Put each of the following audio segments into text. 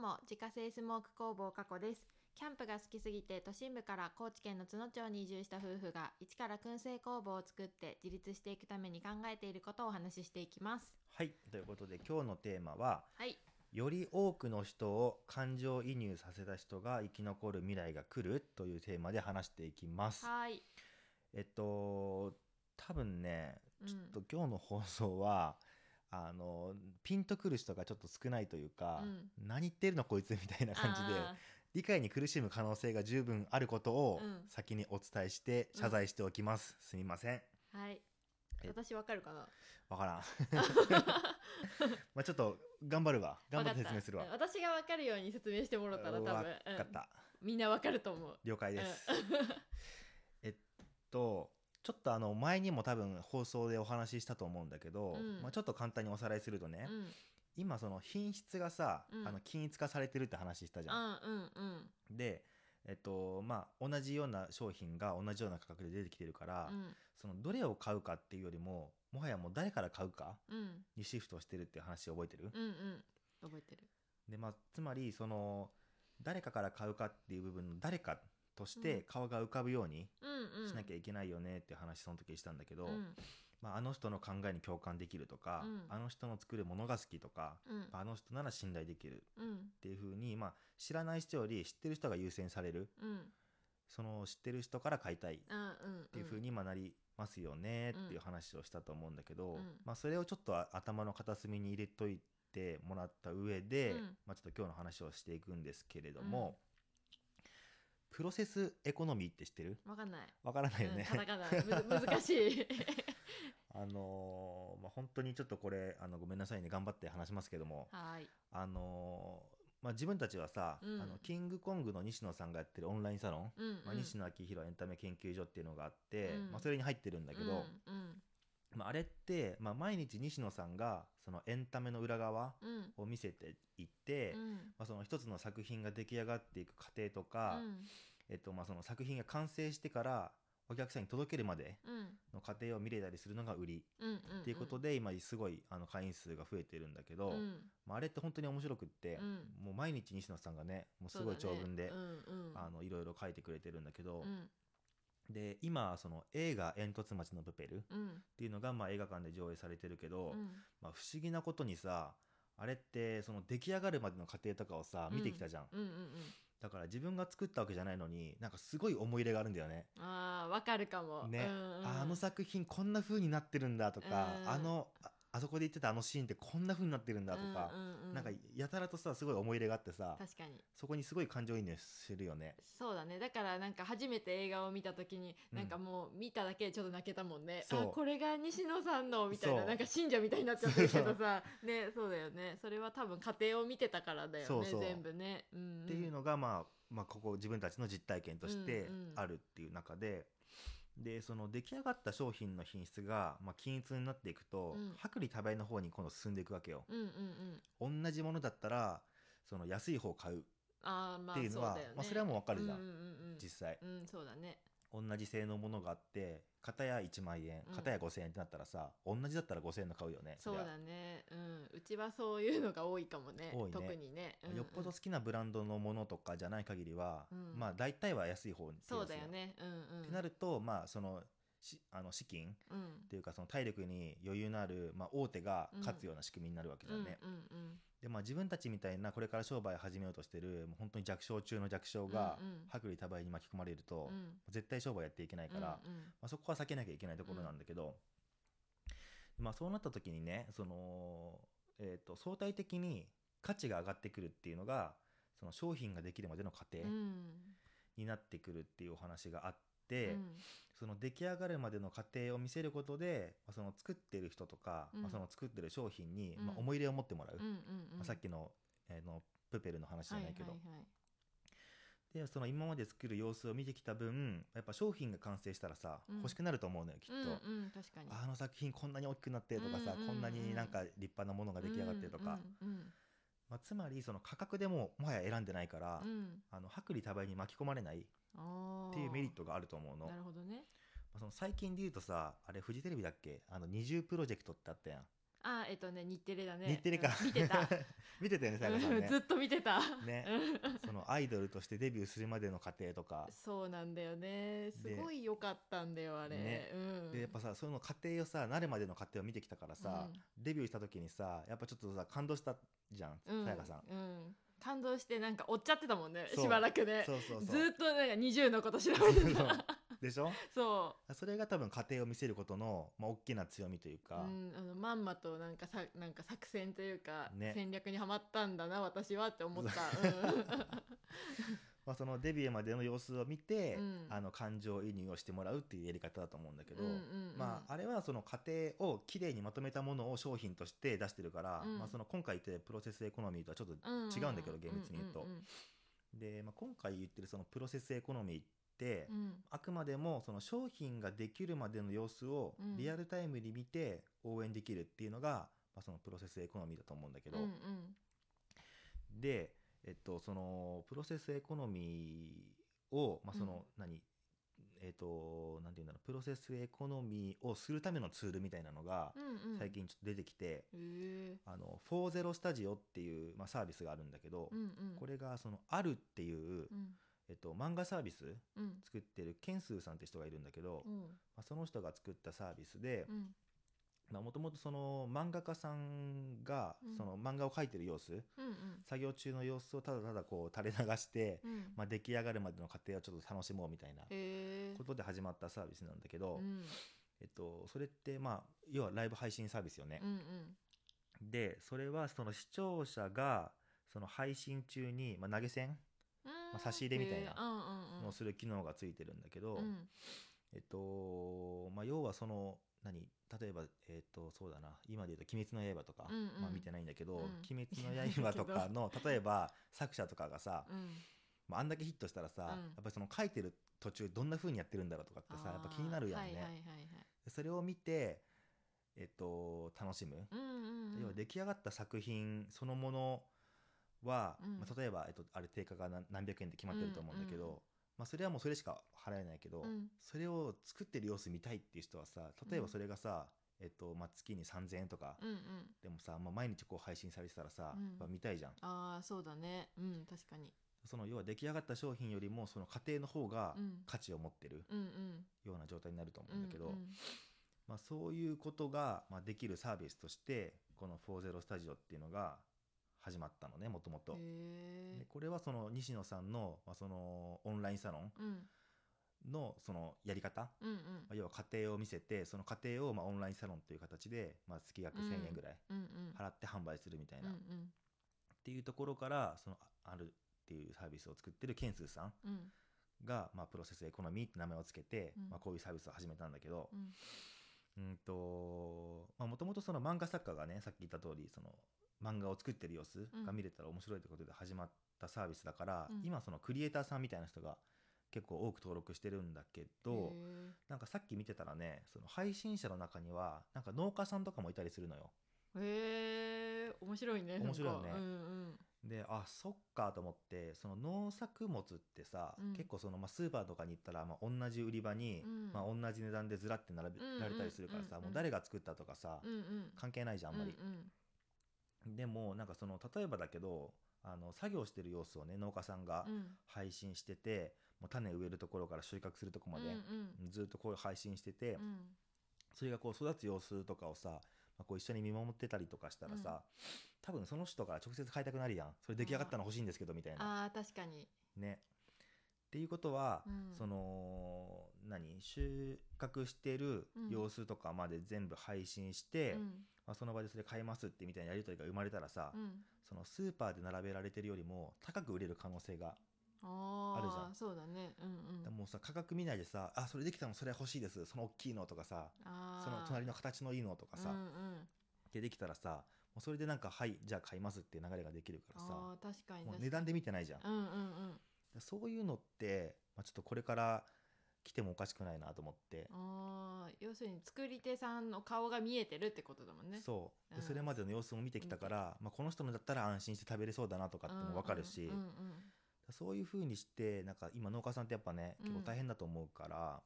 も自家製スモーク工房加古です。キャンプが好きすぎて都心部から高知県の津野町に移住した夫婦が一から燻製工房を作って自立していくために考えていることをお話ししていきます。はいということで今日のテーマははい。より多くの人を感情移入させた人が生き残る未来が来るというテーマで話していきます。はい。えっと多分ねうんちょっと今日の放送は、あのピンとくる人がちょっと少ないというか、うん。何言ってるのこいつみたいな感じであ理解に苦しむ可能性が十分あることをうん。先にお伝えして謝罪しておきます、すみません。ーはい。え私わかるかな？わからん。まあちょっと頑張るわ。頑張って説明するわ。私がわかるように説明してもらったら多分わうん。かった、みんなわかると思う。了解です、う えっとちょっとあの前にも多分放送でお話ししたと思うんだけど、うん。まあ、ちょっと簡単におさらいするとね、んうん。今その品質がさ、うん。あの均一化されてるって話したじゃん。うんうん。でえっとまあ同じような商品が同じような価格で出てきてるから、うん。そのどれを買うかっていうよりももはやもう誰から買うかうん。にシフトしてるっていう話覚えてる、うんうん。覚えてる。でまあつまりその誰かから買うかっていう部分の誰かとして顔が浮かぶようにしなきゃいけないよねって話その時したんだけど、うん。まあ、あの人の考えに共感できるとか、うん。あの人の作るものが好きとか、うん。あの人なら信頼できるうん。っていう風にまあ知らない人より知ってる人が優先される。うん。その知ってる人から買いたいっていう風にまあなりますよねっていう話をしたと思うんだけど、うん。まあ、それをちょっとあ頭の片隅に入れといてもらった上で、うん。まあ、ちょっと今日の話をしていくんですけれども、プロセスエコノミーって知ってる？わかんない。わからないよね。うん、カタカナ。難しい。あのーまあ、本当にちょっとこれあのごめんなさいね。頑張って話しますけども、はい。あのーまあ、自分たちはさ、うん。あのキングコングの西野さんがやってるオンラインサロン、うんうん。まあ、西野昭弘エンタメ研究所っていうのがあって、うん。まあ、それに入ってるんだけど、うんまあ、あれって、まあ、毎日西野さんがそのエンタメの裏側を見せていって、うん。まあ、その一つの作品が出来上がっていく過程とか、うんえっとまあ、その作品が完成してからお客さんに届けるまでうん。の過程を見れたりするのが売りっていうことで今すごいあの会員数が増えてるんだけど、うん。まあ、あれって本当に面白くって、うん。もう毎日西野さんがねもうすごい長文で、あのいろいろ書いてくれてるんだけど、うん。で今その映画「煙突町のプペル」っうん。ていうのがまあ映画館で上映されてるけど、うん。まあ、不思議なことにさあれってその出来上がるまでの過程とかをさ見てきたじゃんだから自分が作ったわけじゃないのになんかすごい思い入れがあるんだよね。あーわかるかも。ね、うんうん。ああの作品こんな風になってるんだとか、うん。あのああそこで言ってたあのシーンってこんな風になってるんだとか、うんうんうん。なんかやたらとさすごい思い入れがあってさ確かに。そこにすごい感情移入するよね。そうだね。だからなんか初めて映画を見た時に、うん。なんかもう見ただけでちょっと泣けたもんね。あこれが西野さんのみたいななんか信者みたいになっちゃってるけどさ。ねそうだよね。それは多分家庭を見てたからだよね全部ね、うんうん、っていうのが、まあ、まあここ自分たちの実体験としてうんうん。あるっていう中で、でその出来上がった商品の品質が、まあ、均一になっていくと、うん。薄利多売の方に今度進んでいくわけよ。うんうんうん。同じものだったらその安い方を買うあーまあっていうのはまあそれはもうわかるじゃん。うんうんうん。実際。うんそうだね。同じ性能ものがあって片や1万円うん。片や5000円ってなったらさ、同じだったら5000円の買うよね。そうだね。うん。うちはそういうのが多いかもね。多いね。特にね、うん。うんよっぽど好きなブランドのものとかじゃない限りは、うん。まあ大体は安い方に手そうだよね。うんうん。ってなるとまあそのしあの資金うん。っていうかその体力に余裕のある、まあ、大手が勝つような仕組みになるわけだよね。うんうんでまあ自分たちみたいなこれから商売始めようとしてるもう本当に弱小中の弱小がうんうん。薄利多売に巻き込まれると、うん。うん絶対商売やっていけないから、うんうん。まあ、そこは避けなきゃいけないところなんだけど、まあそうなった時にねその、えー、と相対的に価値が上がってくるっていうのがその商品ができるまでの過程うん。になってくるっていうお話があって。うんその出来上がるまでの過程を見せることで、まあ、その作ってる人とか、うん。まあ、その作ってる商品に、うん。まあ、思い入れを持ってもらう、うんうんうん。まあ、さっきの,、えーのプペルの話じゃないけど、はいはいはい。でその今まで作る様子を見てきた分やっぱ商品が完成したらさ、うん。欲しくなると思うのよきっと、うんうんあの作品こんなに大きくなってとかさ、うんうんうん。こんなになんか立派なものが出来上がってとか、うんうんまあ、つまりその価格でももはや選んでないから、うん。うんあの薄利多売に巻き込まれないっていうメリットがあると思うの。なるほどね。まあその最近で言うとさあれフジテレビだっけ？あの二重プロジェクトってあったやんあえっとね日テレだね。日テレか。うん。見てた。見てたよねさやかさんね。ずっと見てた。ね。そのアイドルとしてデビューするまでの過程とか。そうなんだよね。すごい良かったんだよあれ、ね。うん、でやっぱさその過程をさなるまでの過程を見てきたからさ、デビューした時にさやっぱちょっとさ感動したじゃんうん。さやかさん、うん、感動してなんか追っちゃってたもんねそう。しばらくね。そうそうそう。ずーっとなんか20のこと調べてたでしょ？そそれが多分過程を見せることの、まあ、大きな強みというう、か、うん、あのまんまとなんかさなんか作戦というか、ね。戦略にはまったんだな私はって思った、う。ん。まあ、そのデビューまでの様子を見て、うん。あの感情移入をしてもらうっていうやり方だと思うんだけど、うんうんうん。まあ、あれはその過程をきれいにまとめたものを商品として出してるから、うん。まあ、その今回言ってるプロセスエコノミーとはちょっとうん違うんだけど、厳密に言うと。んんで、まあ、今回言ってるそのプロセスエコノミーって、うん。うんあくまでもその商品ができるまでの様子をうん。リアルタイムに見て応援できるっていうのが、まあ、そのプロセスエコノミーだと思うんだけど、うんうん。で、えっと、そのプロセスエコノミーを、まあその何？えっとなんていうんだろうプロセスエコノミーをするためのツールみたいなのがうんうん。最近ちょっと出てきて、へえ。あの40スタジオっていう、まあ、サービスがあるんだけど、うんうん。これがそのあるっていう、うん。えっと、漫画サービスうん。作ってるケンスーさんって人がいるんだけど、うん。まあ、その人が作ったサービスでうんもともとその漫画家さんがうん。その漫画を描いてる様子、うんうん。作業中の様子をただただこう垂れ流して、うん。まあ、出来上がるまでの過程をちょっと楽しもうみたいなことで始まったサービスなんだけど、うん。えっと、それってまあ要はライブ配信サービスよね。う。んでそれはその視聴者がその配信中に、まあ、投げ銭うん。まあ差し入れみたいなへー。うんうんうん。をする機能がついてるんだけど、うんえっとまあ、要はその何？例えば、えっとそうだな。今で言うと「鬼滅の刃」とか、うんうん。まあ、見てないんだけど「うん。鬼滅の刃」とかの 例えば作者とかがさ、うん。まあ、あんだけヒットしたらさ、うん。やっぱりその書いてる途中どんな風にやってるんだろうとかってさやっぱ気になるやんね、はいはいはいはいでそれを見て、えっと、楽しむ、うんうんうん。要は出来上がった作品そのものは、うん。まあ、例えば、えっと、あれ定価が何何百円で決まってると思うんだけど、まあ、それはもうそれしか払えないけど、うん。それを作ってる様子見たいっていう人はさ例えばそれがさ、えっとまあ、月に3000円とか、うんうん。でもさ、まあ、毎日こう配信されてたらさ、うん。やっぱ見たいじゃん。ああそうだね。うん確かに。その要は出来上がった商品よりもその過程の方がうん。価値を持ってるうんうん。ような状態になると思ううんんだけど、うんまあ、そういうことが、まあ、できるサービスとしてこの40スタジオっていうのが始まったのねもともと。へでえこれはその西野さんの,、まあ、そのオンラインサロンうん。のそのやり方、うんうん。まあ、要は過程を見せてその過程をまあオンラインサロンという形で、まあ、月額うん1000円ぐらい払って販売するみたいな、うんっうん。ていうところからそのああるっていうサービスを作ってるケンスーさんうん。が、まあ、プロセスエコノミーって名前をつけて、うん。まあ、こういうサービスを始めたんだけどうん。うんともともとその漫画作家がねさっき言った通りその漫画を作ってる様子が見れたら面白いってことで始まったサービスだから、うん。今そのクリエイターさんみたいな人が結構多く登録してるんだけど、へなんかさっき見てたらねその配信者の中にはなんか農家さんとかもいたりするのよ。ーへー。面白いね面白いよねうんうん。であそっかと思ってその農作物ってさ、うん。結構その、まあ、スーパーとかに行ったら、まあ、同じ売り場に、うん。まあ、同じ値段でずらって並べうんうん。られたりするからさ、うんうん。もう誰が作ったとかさ、うんうん。関係ないじゃんあんまり。でもなんかその例えばだけどあの作業してる様子をね農家さんが配信してて、もう種植えるところから収穫するところまで、うんずっとこう配信してて、うん。それがこう育つ様子とかをさ、まあ、こう一緒に見守ってたりとかしたらさ、多分その人から直接買いたくなるやん。それ出来上がったの欲しいんですけどみたいな。あー確かに。ね。っていうことは、うん。その何？収穫してる様子とかまで全部配信して、うん。まあ、その場でそれ買えますってみたいなやり取りが生まれたらさ、うん。そのスーパーで並べられてるよりも高く売れる可能性が、ああるじゃん。ーそうだね。うんうん。もうさ価格見ないでさあそれできたのそれ欲しいです。その大きいのとかさその隣の形のいいのとかさ、うんうん。でできたらさもうそれでなんかはいじゃあ買いますって流れができるからさ確かに確かに。もう値段で見てないじゃん、うんうんうんそういうのって、まあ、ちょっとこれから来てもおかしくないなと思って、あー要するに作り手さんの顔が見えてるってことだもんね。そう。でうん。それまでの様子も見てきたから、まあ、この人のだったら安心して食べれそうだなとかっても分かるし、うんうん。そういう風にしてなんか今農家さんってやっぱねうん結構大変だと思うから、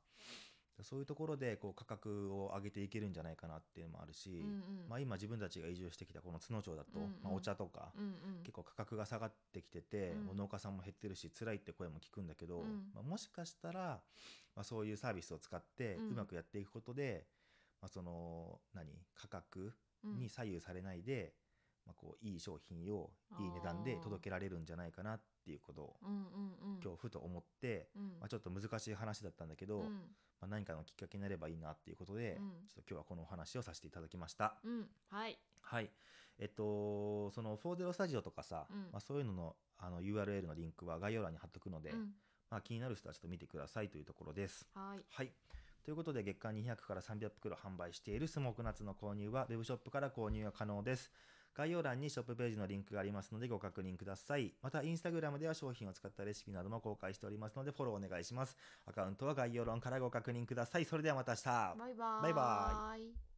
そういうところでこう価格を上げていけるんじゃないかなっていうのもあるし、うんうん。まあ、今自分たちが移住してきたこの津野町だと、うんうん。まあ、お茶とか、うんうん。結構価格が下がってきてて、うん。農家さんも減ってるし辛いって声も聞くんだけど、うん。まあ、もしかしたら、まあ、そういうサービスを使ってうまくやっていくことで、まあ、その何価格うん。に左右されないで、まあ、こういい商品をいい値段で届けられるんじゃないかなっていうことを今日ふと思って、うんまあ、ちょっと難しい話だったんだけど、うんまあ、何かのきっかけになればいいなっていうことで、うんちょっと今日はこのお話をさせていただきました。うんはいはい。えっと、その、フォーゼロスタジオとかさ、うんまあ、そういうののあの URL のリンクは概要欄に貼っとくので、うんまあ、気になる人はちょっと見てくださいというところです。はいはい。ということで、月間200から300袋販売しているスモークナッツの購入は、ウェブショップから購入が可能です。概要欄にショップページのリンクがありますのでご確認ください。また、インスタグラムでは商品を使ったレシピなども公開しておりますので、フォローお願いします。アカウントは概要欄からご確認ください。それではまた明日。バイバーイバイバイ